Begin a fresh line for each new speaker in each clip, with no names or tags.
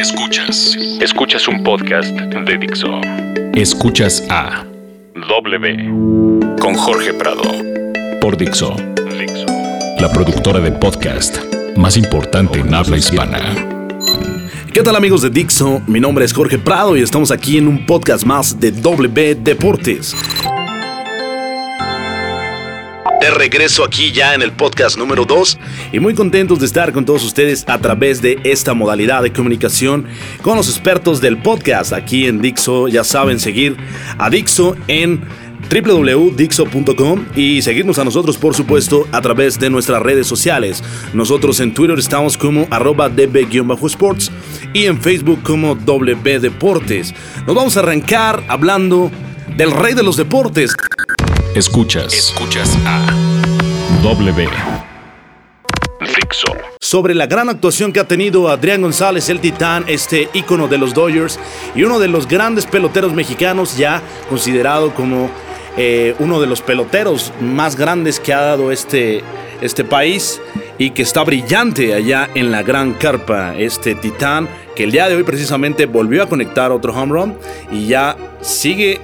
Escuchas. Escuchas un podcast de Dixo. Escuchas a W con Jorge Prado por Dixo. Dixo. La productora de podcast más importante en habla hispana.
¿Qué tal amigos de Dixo? Mi nombre es Jorge Prado y estamos aquí en un podcast más de W Deportes. De regreso aquí ya en el podcast número 2 y muy contentos de estar con todos ustedes a través de esta modalidad de comunicación con los expertos del podcast aquí en Dixo. Ya saben seguir a Dixo en www.dixo.com y seguirnos a nosotros por supuesto a través de nuestras redes sociales. Nosotros en Twitter estamos como arroba db-sports y en Facebook como W Deportes. Nos vamos a arrancar hablando del rey de los deportes.
Escuchas. Escuchas a W. Dixo.
Sobre la gran actuación que ha tenido Adrián González, el titán, este ícono de los Dodgers y uno de los grandes peloteros mexicanos, ya considerado como eh, uno de los peloteros más grandes que ha dado este, este país y que está brillante allá en la gran carpa, este titán que el día de hoy precisamente volvió a conectar otro home run y ya sigue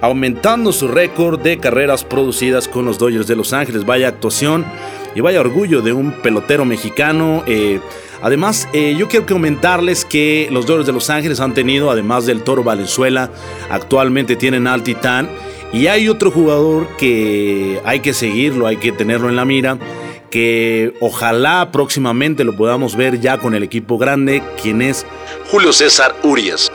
aumentando su récord de carreras producidas con los Dodgers de Los Ángeles. Vaya actuación y vaya orgullo de un pelotero mexicano. Eh, además, eh, yo quiero comentarles que los Dodgers de Los Ángeles han tenido, además del Toro Valenzuela, actualmente tienen al Titán. Y hay otro jugador que hay que seguirlo, hay que tenerlo en la mira, que ojalá próximamente lo podamos ver ya con el equipo grande, quien es Julio César Urias.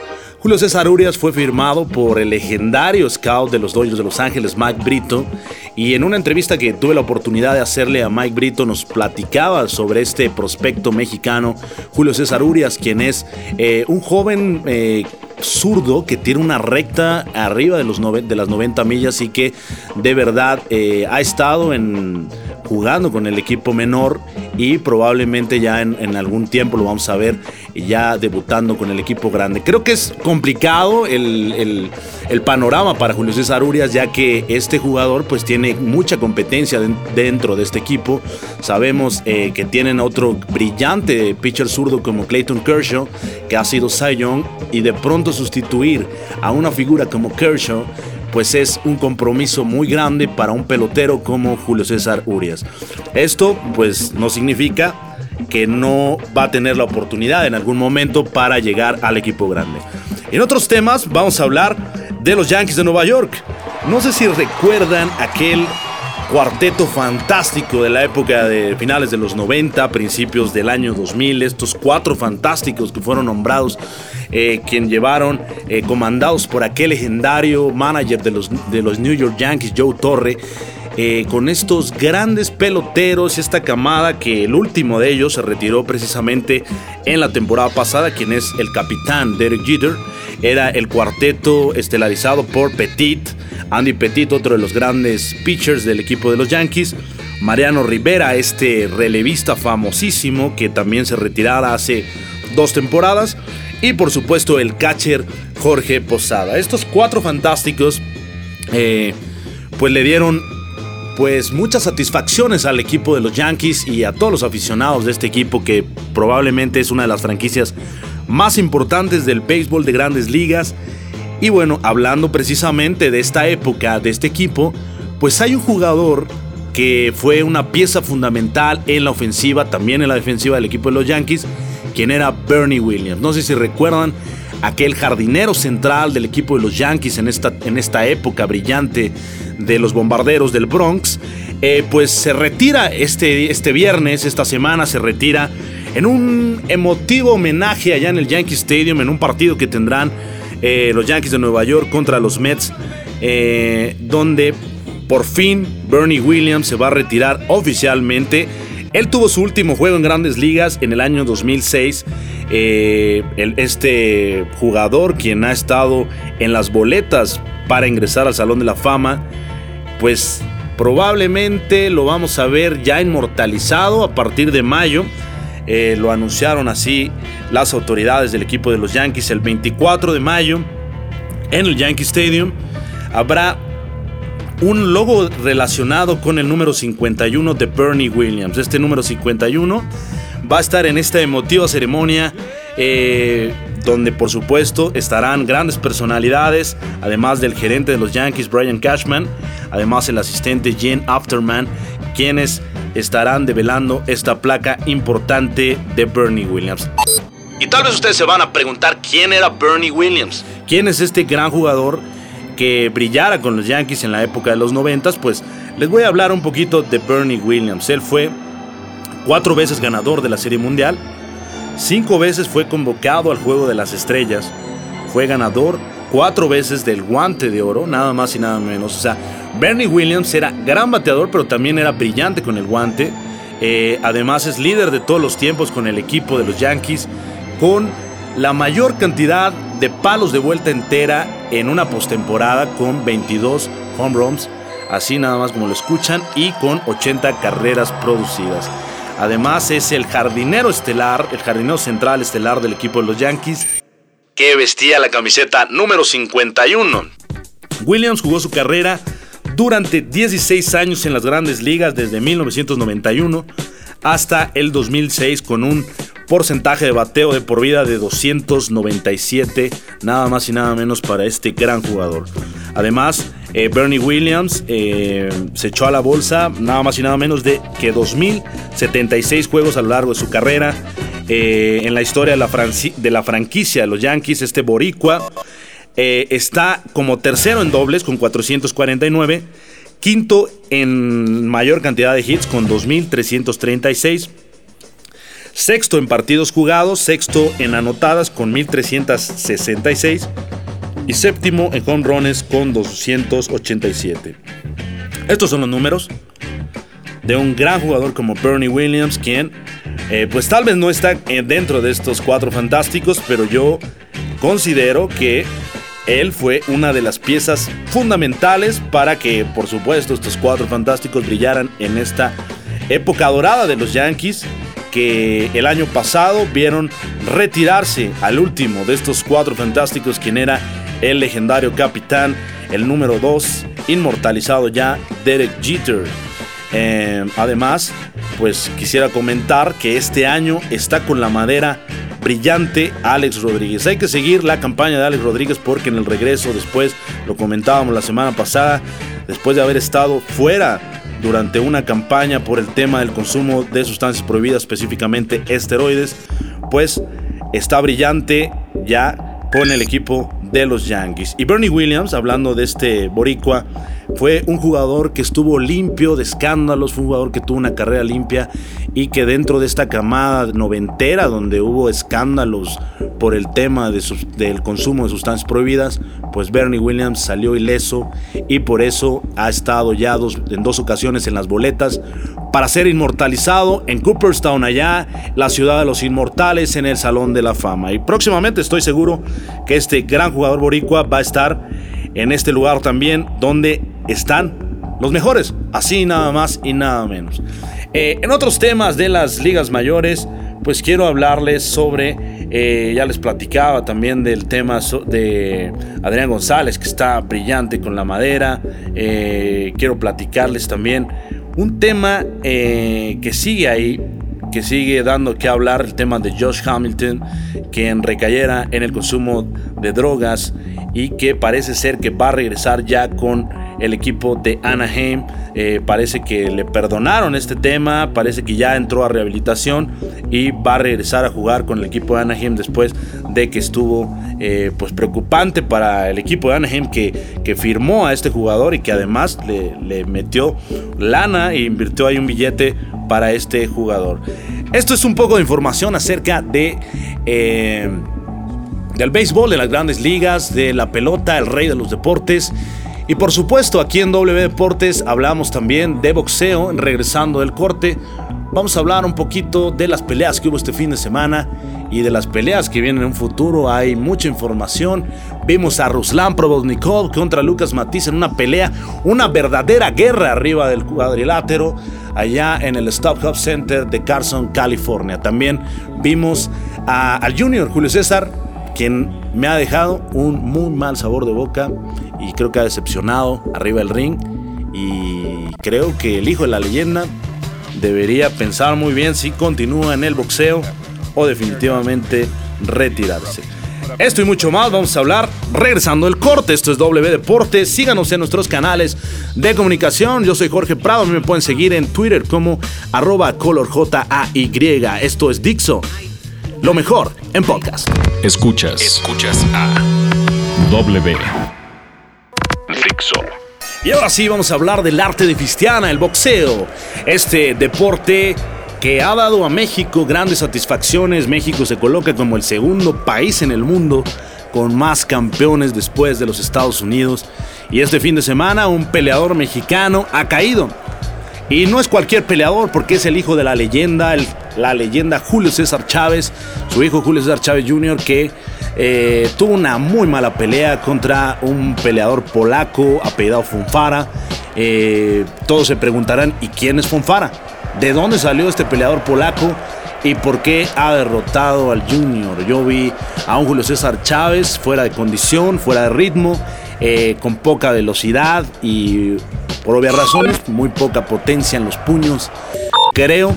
Julio César Urias fue firmado por el legendario scout de los Dodgers de Los Ángeles, Mike Brito, y en una entrevista que tuve la oportunidad de hacerle a Mike Brito nos platicaba sobre este prospecto mexicano, Julio César Urias, quien es eh, un joven eh, zurdo que tiene una recta arriba de, los de las 90 millas y que de verdad eh, ha estado en jugando con el equipo menor y probablemente ya en, algún tiempo lo vamos a ver ya debutando con el equipo grande. Creo que es complicado el, panorama para Julio César Urias ya que este jugador pues tiene mucha competencia dentro de este equipo. Sabemos eh, que tienen otro brillante pitcher zurdo como Clayton Kershaw que ha sido Cy Young y de pronto sustituir a una figura como Kershaw pues es un compromiso muy grande para un pelotero como Julio César Urias. Esto pues no significa que no va a tener la oportunidad en algún momento para llegar al equipo grande. En otros temas vamos a hablar de los Yankees de Nueva York. No sé si recuerdan aquel cuarteto fantástico de la época de finales de los 90, principios del año 2000, estos cuatro fantásticos que fueron nombrados eh, quien llevaron, eh, comandados por aquel legendario manager de los, de los New York Yankees, Joe Torre. Eh, con estos grandes peloteros, esta camada que el último de ellos se retiró precisamente en la temporada pasada, quien es el capitán Derek Jeter, era el cuarteto estelarizado por Petit, Andy Petit, otro de los grandes pitchers del equipo de los Yankees, Mariano Rivera, este relevista famosísimo que también se retirara hace dos temporadas, y por supuesto el catcher Jorge Posada. Estos cuatro fantásticos eh, pues le dieron pues muchas satisfacciones al equipo de los Yankees y a todos los aficionados de este equipo que probablemente es una de las franquicias más importantes del béisbol de grandes ligas. Y bueno, hablando precisamente de esta época, de este equipo, pues hay un jugador que fue una pieza fundamental en la ofensiva, también en la defensiva del equipo de los Yankees, quien era Bernie Williams. No sé si recuerdan aquel jardinero central del equipo de los Yankees en esta, en esta época brillante de los bombarderos del Bronx. Eh, pues se retira este, este viernes, esta semana se retira en un emotivo homenaje allá en el Yankee Stadium, en un partido que tendrán eh, los Yankees de Nueva York contra los Mets, eh, donde por fin Bernie Williams se va a retirar oficialmente él tuvo su último juego en grandes ligas en el año 2006. Eh, este jugador, quien ha estado en las boletas para ingresar al Salón de la Fama, pues probablemente lo vamos a ver ya inmortalizado a partir de mayo. Eh, lo anunciaron así las autoridades del equipo de los Yankees el 24 de mayo en el Yankee Stadium. Habrá un logo relacionado con el número 51 de Bernie Williams. Este número 51 va a estar en esta emotiva ceremonia eh, donde por supuesto estarán grandes personalidades, además del gerente de los Yankees, Brian Cashman, además el asistente Jen Afterman, quienes estarán develando esta placa importante de Bernie Williams. Y tal vez ustedes se van a preguntar quién era Bernie Williams. ¿Quién es este gran jugador que brillara con los Yankees en la época de los 90? Pues les voy a hablar un poquito de Bernie Williams. Él fue cuatro veces ganador de la Serie Mundial, cinco veces fue convocado al Juego de las Estrellas, fue ganador cuatro veces del guante de oro, nada más y nada menos. O sea, Bernie Williams era gran bateador, pero también era brillante con el guante. Eh, además es líder de todos los tiempos con el equipo de los Yankees, con la mayor cantidad de palos de vuelta entera en una postemporada con 22 home runs, así nada más como lo escuchan, y con 80 carreras producidas. Además es el jardinero estelar, el jardinero central estelar del equipo de los Yankees, que vestía la camiseta número 51. Williams jugó su carrera durante 16 años en las grandes ligas desde 1991 hasta el 2006 con un porcentaje de bateo de por vida de 297, nada más y nada menos para este gran jugador. Además, eh, Bernie Williams eh, se echó a la bolsa nada más y nada menos de que 2.076 juegos a lo largo de su carrera. Eh, en la historia de la, de la, franquicia de los Yankees, este Boricua está como tercero en dobles con 449, quinto en mayor cantidad de hits con 2.336. Sexto en partidos jugados, sexto en anotadas con 1366 y séptimo en home runs con 287. Estos son los números de un gran jugador como Bernie Williams, quien eh, pues tal vez no está eh, dentro de estos cuatro fantásticos, pero yo considero que él fue una de las piezas fundamentales para que, por supuesto, estos cuatro fantásticos brillaran en esta época dorada de los Yankees que el año pasado vieron retirarse al último de estos cuatro fantásticos, quien era el legendario capitán, el número 2, inmortalizado ya, Derek Jeter. Eh, además, pues quisiera comentar que este año está con la madera brillante Alex Rodríguez. Hay que seguir la campaña de Alex Rodríguez porque en el regreso después, lo comentábamos la semana pasada, después de haber estado fuera durante una campaña por el tema del consumo de sustancias prohibidas, específicamente esteroides, pues está brillante ya con el equipo de los Yankees. Y Bernie Williams, hablando de este boricua, fue un jugador que estuvo limpio de escándalos, fue un jugador que tuvo una carrera limpia y que dentro de esta camada noventera donde hubo escándalos por el tema del consumo de sustancias prohibidas, pues Bernie Williams salió ileso y por eso ha estado ya en dos ocasiones en las boletas para ser inmortalizado en Cooperstown allá, la ciudad de los inmortales en el Salón de la Fama. Y próximamente estoy seguro que este gran jugador boricua va a estar en este lugar también donde están los mejores, así nada más y nada menos. Eh, en otros temas de las ligas mayores, pues quiero hablarles sobre, eh, ya les platicaba también del tema de Adrián González, que está brillante con la madera. Eh, quiero platicarles también un tema que sigue ahí, que sigue dando que hablar el tema de Josh Hamilton, quien recayera en el consumo de drogas y que parece ser que va a regresar ya con el equipo de Anaheim. Eh, parece que le perdonaron este tema, parece que ya entró a rehabilitación y va a regresar a jugar con el equipo de Anaheim después de que estuvo eh, pues preocupante para el equipo de Anaheim que, que firmó a este jugador y que además le, metió lana e invirtió ahí un billete para este jugador. Esto es un poco de información acerca de... Eh, del béisbol, de las grandes ligas, de la pelota, el rey de los deportes. Y por supuesto, aquí en W Deportes hablamos también de boxeo, regresando del corte. Vamos a hablar un poquito de las peleas que hubo este fin de semana y de las peleas que vienen en un futuro. Hay mucha información. Vimos a Ruslan Probotnikov contra Lucas Matiz en una pelea, una verdadera guerra arriba del cuadrilátero, allá en el Stop Hub Center de Carson, California. También vimos al Junior Julio César quien me ha dejado un muy mal sabor de boca y creo que ha decepcionado arriba del ring. Y creo que el hijo de la leyenda debería pensar muy bien si continúa en el boxeo o definitivamente retirarse. Esto y mucho más vamos a hablar regresando el corte. Esto es W Deportes. Síganos en nuestros canales de comunicación. Yo soy Jorge Prado. Me pueden seguir en Twitter como arroba colorjay. Esto es Dixo. Lo mejor en podcast.
Escuchas. Escuchas a W. Dixo.
Y ahora sí vamos a hablar del arte de Fistiana, el boxeo. Este deporte que ha dado a México grandes satisfacciones. México se coloca como el segundo país en el mundo con más campeones después de los Estados Unidos. Y este fin de semana un peleador mexicano ha caído. Y no es cualquier peleador porque es el hijo de la leyenda, la leyenda Julio César Chávez, su hijo Julio César Chávez Jr., que eh, tuvo una muy mala pelea contra un peleador polaco apellidado Fonfara. Eh, todos se preguntarán, ¿y quién es Fonfara? de dónde salió este peleador polaco y por qué ha derrotado al Junior. Yo vi a un Julio César Chávez fuera de condición, fuera de ritmo, eh, con poca velocidad y por obvias razones, muy poca potencia en los puños. Creo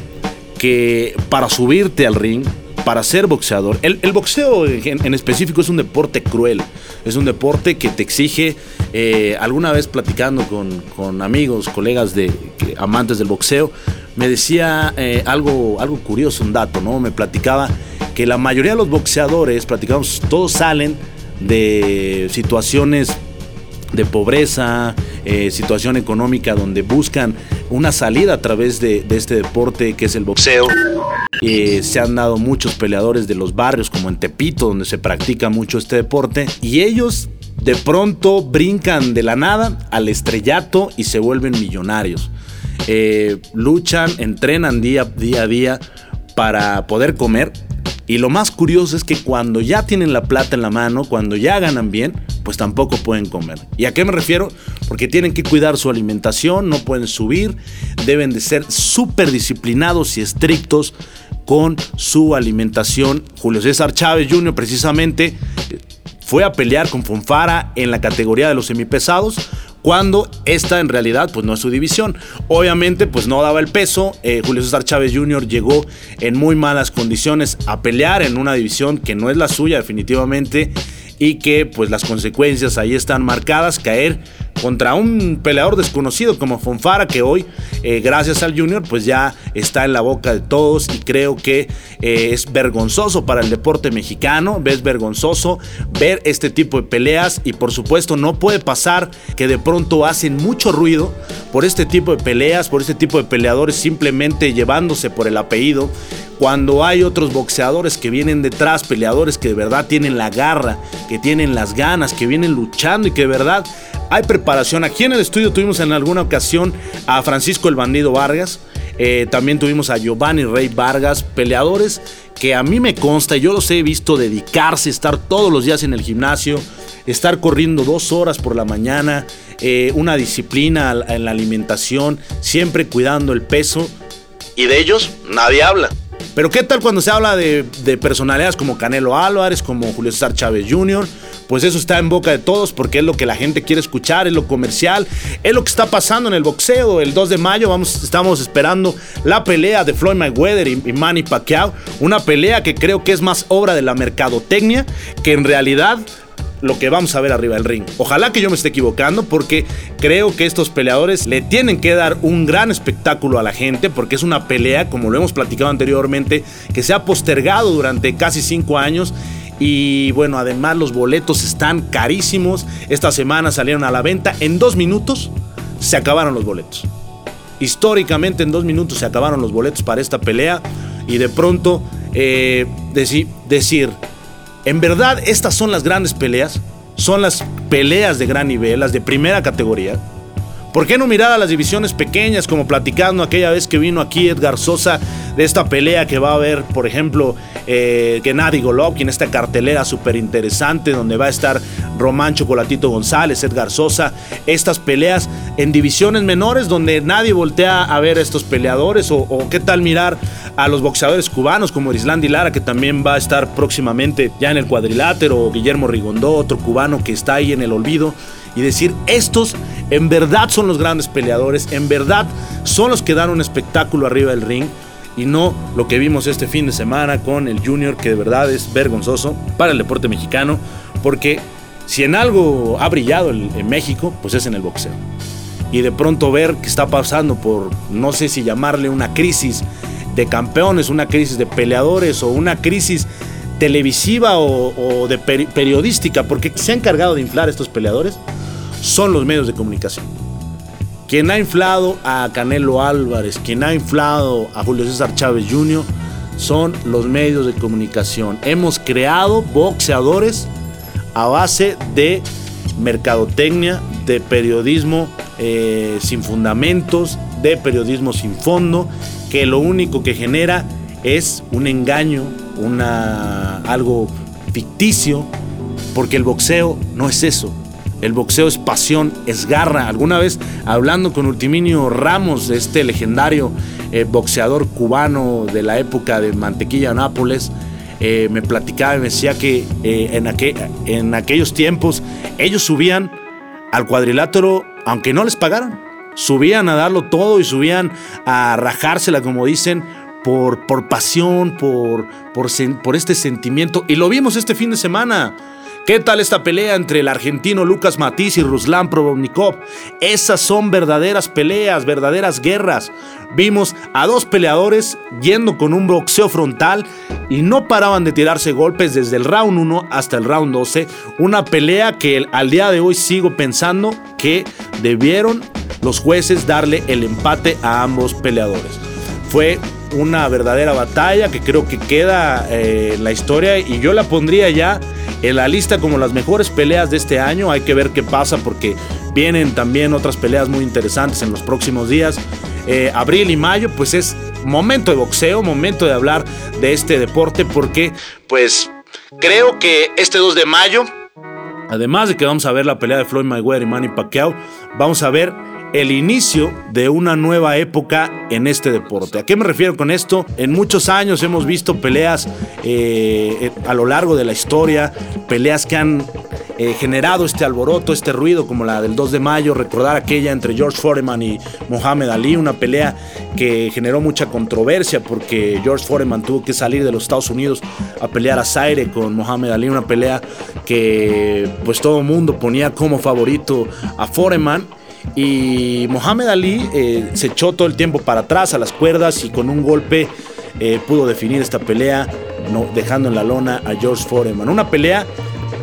que para subirte al ring, para ser boxeador, el, boxeo en, específico es un deporte cruel, es un deporte que te exige, eh, alguna vez platicando con, con amigos, colegas de amantes del boxeo, me decía eh, algo, algo curioso, un dato, ¿no? Me platicaba que la mayoría de los boxeadores, platicamos, todos salen de situaciones de pobreza, eh, situación económica donde buscan una salida a través de, este deporte que es el boxeo. Eh, se han dado muchos peleadores de los barrios como en Tepito donde se practica mucho este deporte y ellos de pronto brincan de la nada al estrellato y se vuelven millonarios. Eh, luchan, entrenan día, día a día para poder comer. Y lo más curioso es que cuando ya tienen la plata en la mano, cuando ya ganan bien, pues tampoco pueden comer. ¿Y a qué me refiero? Porque tienen que cuidar su alimentación, no pueden subir, deben de ser súper disciplinados y estrictos con su alimentación. Julio César Chávez Jr. precisamente fue a pelear con Fonfara en la categoría de los semipesados cuando esta en realidad pues no es su división. Obviamente pues no daba el peso, eh, Julio César Chávez Jr. llegó en muy malas condiciones a pelear en una división que no es la suya definitivamente y que pues las consecuencias ahí están marcadas, caer contra un peleador desconocido como Fonfara que hoy eh, gracias al Junior pues ya está en la boca de todos y creo que eh, es vergonzoso para el deporte mexicano, ves vergonzoso ver este tipo de peleas y por supuesto no puede pasar que de pronto hacen mucho ruido por este tipo de peleas, por este tipo de peleadores simplemente llevándose por el apellido cuando hay otros boxeadores que vienen detrás, peleadores que de verdad tienen la garra, que tienen las ganas, que vienen luchando y que de verdad hay preparación. Aquí en el estudio tuvimos en alguna ocasión a Francisco el Bandido Vargas, eh, también tuvimos a Giovanni Rey Vargas, peleadores que a mí me consta, yo los he visto dedicarse, estar todos los días en el gimnasio, estar corriendo dos horas por la mañana, eh, una disciplina en la alimentación, siempre cuidando el peso. Y de ellos nadie habla. Pero ¿qué tal cuando se habla de, personalidades como Canelo Álvarez, como Julio César Chávez Jr.? Pues eso está en boca de todos porque es lo que la gente quiere escuchar, es lo comercial, es lo que está pasando en el boxeo. El 2 de mayo vamos, estamos esperando la pelea de Floyd Mayweather y, Manny Pacquiao. Una pelea que creo que es más obra de la mercadotecnia que en realidad lo que vamos a ver arriba del ring. Ojalá que yo me esté equivocando porque creo que estos peleadores le tienen que dar un gran espectáculo a la gente porque es una pelea, como lo hemos platicado anteriormente, que se ha postergado durante casi cinco años. Y bueno, además los boletos están carísimos. Esta semana salieron a la venta. En dos minutos se acabaron los boletos. Históricamente en dos minutos se acabaron los boletos para esta pelea. Y de pronto eh, decir, en verdad, estas son las grandes peleas, son las peleas de gran nivel, las de primera categoría. ¿Por qué no mirar a las divisiones pequeñas como platicando aquella vez que vino aquí Edgar Sosa de esta pelea que va a haber, por ejemplo, eh, Gennady Golovkin, esta cartelera súper interesante donde va a estar Román Chocolatito González, Edgar Sosa, estas peleas en divisiones menores donde nadie voltea a ver a estos peleadores o, qué tal mirar a los boxeadores cubanos como Islandi Lara que también va a estar próximamente ya en el cuadrilátero, o Guillermo Rigondó, otro cubano que está ahí en el olvido y decir, estos en verdad son los grandes peleadores, en verdad son los que dan un espectáculo arriba del ring. Y no lo que vimos este fin de semana con el Junior, que de verdad es vergonzoso para el deporte mexicano, porque si en algo ha brillado en México, pues es en el boxeo. Y de pronto ver que está pasando por, no sé si llamarle una crisis de campeones, una crisis de peleadores o una crisis televisiva o, de periodística, porque se han encargado de inflar estos peleadores, son los medios de comunicación. Quien ha inflado a Canelo Álvarez, quien ha inflado a Julio César Chávez Jr., son los medios de comunicación. Hemos creado boxeadores a base de mercadotecnia, de periodismo eh, sin fundamentos, de periodismo sin fondo, que lo único que genera es un engaño, una, algo ficticio, porque el boxeo no es eso. El boxeo es pasión, es garra. Alguna vez hablando con Ultiminio Ramos, este legendario eh, boxeador cubano de la época de Mantequilla Nápoles, eh, me platicaba y me decía que eh, en, en aquellos tiempos ellos subían al cuadrilátero aunque no les pagaran. Subían a darlo todo y subían a rajársela, como dicen, por, por pasión, por, por, por este sentimiento. Y lo vimos este fin de semana. ¿Qué tal esta pelea entre el argentino Lucas Matiz y Ruslan Probovnikov? Esas son verdaderas peleas, verdaderas guerras. Vimos a dos peleadores yendo con un boxeo frontal y no paraban de tirarse golpes desde el round 1 hasta el round 12. Una pelea que al día de hoy sigo pensando que debieron los jueces darle el empate a ambos peleadores. Fue una verdadera batalla que creo que queda eh, en la historia y yo la pondría ya en la lista como las mejores peleas de este año. Hay que ver qué pasa porque vienen también otras peleas muy interesantes en los próximos días. Eh, abril y mayo, pues es momento de boxeo, momento de hablar de este deporte porque pues creo que este 2 de mayo, además de que vamos a ver la pelea de Floyd Mayweather y Manny Pacquiao, vamos a ver el inicio de una nueva época en este deporte. ¿A qué me refiero con esto? En muchos años hemos visto peleas eh, a lo largo de la historia, peleas que han eh, generado este alboroto, este ruido, como la del 2 de mayo, recordar aquella entre George Foreman y Mohamed Ali, una pelea que generó mucha controversia porque George Foreman tuvo que salir de los Estados Unidos a pelear a Zaire con Mohamed Ali, una pelea que pues todo el mundo ponía como favorito a Foreman y Mohamed Ali eh, se echó todo el tiempo para atrás a las cuerdas y con un golpe eh, pudo definir esta pelea, dejando en la lona a George Foreman. Una pelea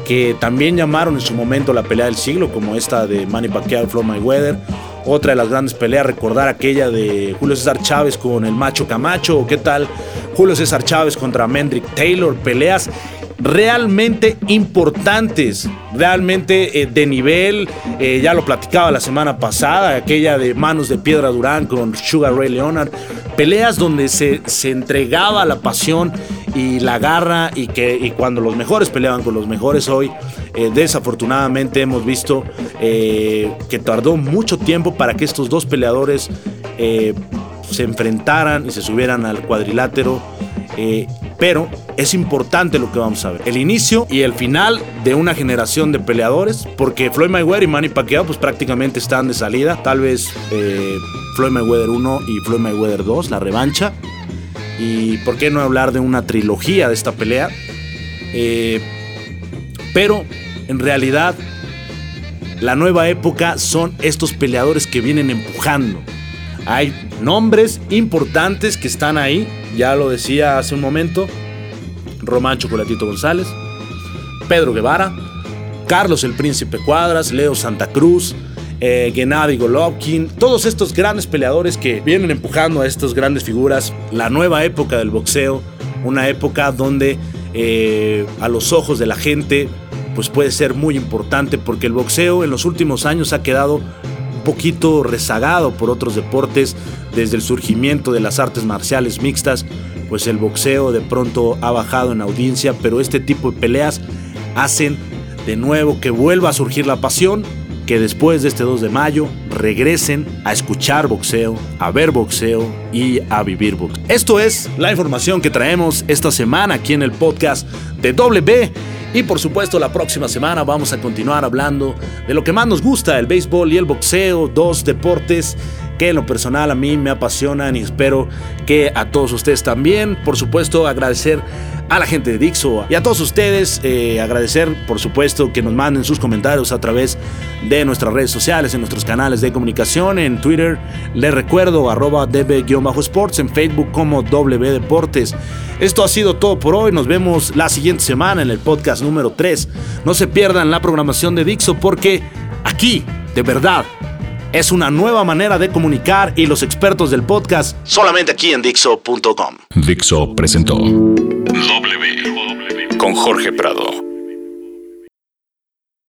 que también llamaron en su momento la pelea del siglo, como esta de Manny Pacquiao y Floyd Mayweather. Otra de las grandes peleas, recordar aquella de Julio César Chávez con el Macho Camacho, o qué tal Julio César Chávez contra Mendrick Taylor, peleas realmente importantes, realmente eh, de nivel. Eh, ya lo platicaba la semana pasada, aquella de Manos de Piedra Durán con Sugar Ray Leonard. Peleas donde se, se entregaba la pasión y la garra y que cuando los mejores peleaban con los mejores hoy, eh, desafortunadamente hemos visto que tardó mucho tiempo para que estos dos peleadores se enfrentaran y se subieran al cuadrilátero. Pero es importante lo que vamos a ver. El inicio y el final de una generación de peleadores, porque Floyd Mayweather y Manny Pacquiao pues prácticamente están de salida. Tal vez eh, Floyd Mayweather 1 y Floyd Mayweather 2, la revancha. Y por qué no hablar de una trilogía de esta pelea. Eh, pero en realidad la nueva época son estos peleadores que vienen empujando. Hay nombres importantes que están ahí, ya lo decía hace un momento, Román Chocolatito González, Pedro Guevara, Carlos el Príncipe Cuadras, Leo Santa Cruz, eh, Gennady Golovkin, todos estos grandes peleadores que vienen empujando a estas grandes figuras, la nueva época del boxeo, una época donde eh, a los ojos de la gente pues puede ser muy importante porque el boxeo en los últimos años ha quedado poquito rezagado por otros deportes desde el surgimiento de las artes marciales mixtas pues el boxeo de pronto ha bajado en audiencia, pero este tipo de peleas hacen de nuevo que vuelva a surgir la pasión, que después de este 2 de mayo regresen a escuchar boxeo, a ver boxeo y a vivir boxeo. Esto es la información que traemos esta semana aquí en el podcast de W. Y por supuesto la próxima semana vamos a continuar hablando de lo que más nos gusta, el béisbol y el boxeo, dos deportes que en lo personal a mí me apasionan y espero que a todos ustedes también. Por supuesto, agradecer a la gente de Dixo y a todos ustedes, eh, agradecer por supuesto que nos manden sus comentarios a través de nuestras redes sociales, en nuestros canales de comunicación, en Twitter, les recuerdo arroba db-sports, en Facebook como W Deportes. Esto ha sido todo por hoy, nos vemos la siguiente semana en el podcast número 3. No se pierdan la programación de Dixo porque aquí, de verdad, es una nueva manera de comunicar y los expertos del podcast solamente aquí en Dixo.com.
Dixo presentó W con Jorge Prado